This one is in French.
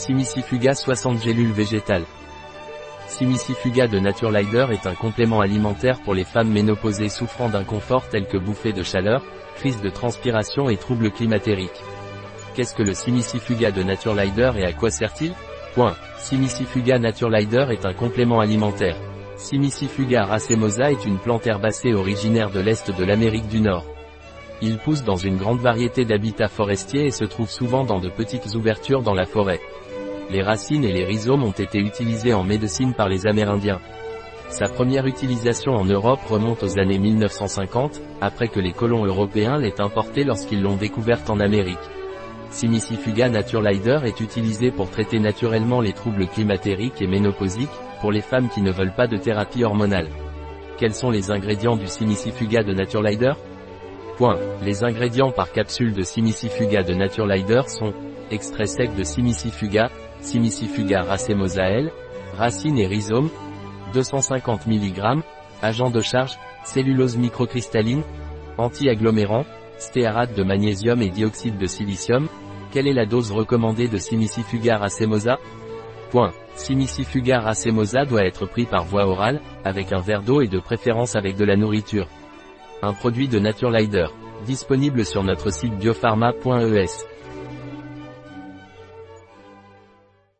Simicifuga 60 gélules végétales. Simicifuga de Naturelider est un complément alimentaire pour les femmes ménopausées souffrant d'inconfort tels que bouffées de chaleur, crise de transpiration et troubles climatériques. Qu'est-ce que le Simicifuga de Naturelider et à quoi sert-il? Point. Simicifuga Naturelider est un complément alimentaire. Simicifuga racemosa est une plante herbacée originaire de l'Est de l'Amérique du Nord. Il pousse dans une grande variété d'habitats forestiers et se trouve souvent dans de petites ouvertures dans la forêt. Les racines et les rhizomes ont été utilisés en médecine par les Amérindiens. Sa première utilisation en Europe remonte aux années 1950, après que les colons européens l'aient importé lorsqu'ils l'ont découverte en Amérique. Simicifuga Naturelider est utilisé pour traiter naturellement les troubles climatériques et ménopausiques, pour les femmes qui ne veulent pas de thérapie hormonale. Quels sont les ingrédients du Simicifuga de Naturelider Point. Les ingrédients par capsule de Simicifuga de Naturelider sont extrait sec de Simicifuga, Simicifuga racemosae, racines et rhizomes, 250 mg, agent de charge, cellulose microcristalline, anti-agglomérant, stéarate de magnésium et dioxyde de silicium. Quelle est la dose recommandée de Simicifuga racemosa Point. Simicifuga racemosa doit être pris par voie orale, avec un verre d'eau et de préférence avec de la nourriture. Un produit de Naturelider. Disponible sur notre site biopharma.es.